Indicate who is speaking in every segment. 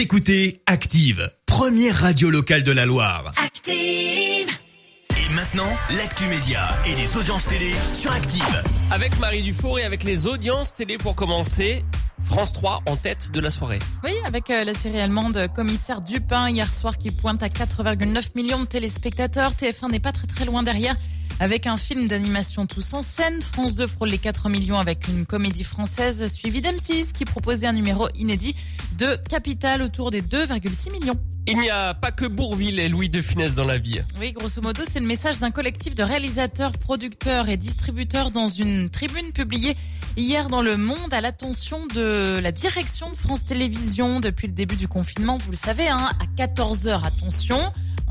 Speaker 1: Vous écoutez Active, première radio locale de la Loire.
Speaker 2: Active.
Speaker 1: Et maintenant, l'actu média et les audiences télé sur Active.
Speaker 3: Avec Marie Dufour et avec les audiences télé pour commencer. France 3 en tête de la soirée.
Speaker 4: Oui, avec euh, la série allemande Commissaire Dupin hier soir qui pointe à 4,9 millions de téléspectateurs. TF1 n'est pas très très loin derrière avec un film d'animation tous en scène. France 2 frôle les 4 millions avec une comédie française suivie d'M6 qui proposait un numéro inédit de Capital autour des 2,6 millions.
Speaker 3: Il n'y a pas que Bourville et Louis de Funès dans la vie.
Speaker 4: Oui, grosso modo, c'est le message d'un collectif de réalisateurs, producteurs et distributeurs dans une tribune publiée hier dans Le Monde à l'attention de la direction de France Télévisions depuis le début du confinement. Vous le savez, hein, à 14 heures, attention.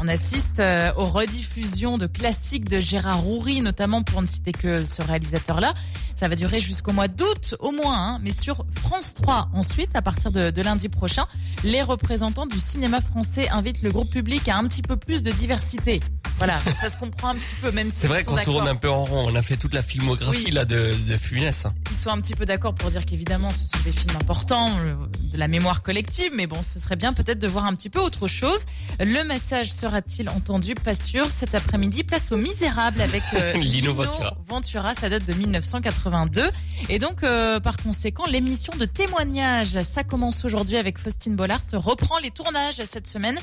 Speaker 4: On assiste euh, aux rediffusions de classiques de Gérard Roury, notamment pour ne citer que ce réalisateur-là. Ça va durer jusqu'au mois d'août au moins, hein, mais sur France 3 ensuite, à partir de, de, lundi prochain, les représentants du cinéma français invitent le groupe public à un petit peu plus de diversité. Voilà, ça se comprend un petit peu, même si
Speaker 3: c'est vrai qu'on tourne un peu en rond. On a fait toute la filmographie
Speaker 4: oui.
Speaker 3: là de, de Funès.
Speaker 4: Ils sont un petit peu d'accord pour dire qu'évidemment ce sont des films importants de la mémoire collective, mais bon, ce serait bien peut-être de voir un petit peu autre chose. Le message sera-t-il entendu? Pas sûr. Cet après-midi, place aux Misérables avec euh,
Speaker 3: Lino Ventura.
Speaker 4: Ventura. Ça date de 1982, et donc euh, par conséquent, l'émission de témoignage, ça commence aujourd'hui avec Faustine Bollard, reprend les tournages cette semaine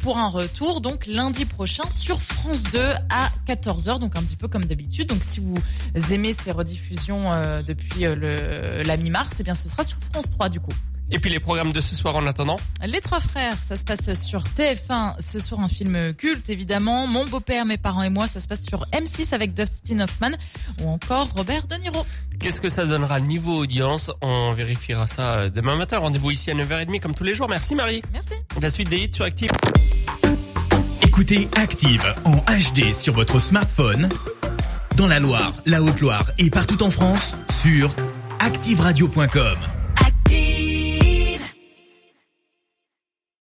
Speaker 4: pour un retour donc lundi prochain sur France 2 à 14h donc un petit peu comme d'habitude. Donc si vous aimez ces rediffusions euh, depuis le la mi-mars eh bien ce sera sur France 3 du coup
Speaker 3: et puis les programmes de ce soir en attendant
Speaker 4: Les Trois Frères, ça se passe sur TF1. Ce soir, un film culte, évidemment. Mon beau-père, mes parents et moi, ça se passe sur M6 avec Dustin Hoffman ou encore Robert De Niro.
Speaker 3: Qu'est-ce que ça donnera niveau audience? On vérifiera ça demain matin. Rendez-vous ici à 9h30 comme tous les jours. Merci Marie.
Speaker 4: Merci.
Speaker 3: La suite des hits sur Active.
Speaker 1: Écoutez Active en HD sur votre smartphone, dans la Loire, la Haute-Loire et partout en France, sur activeradio.com.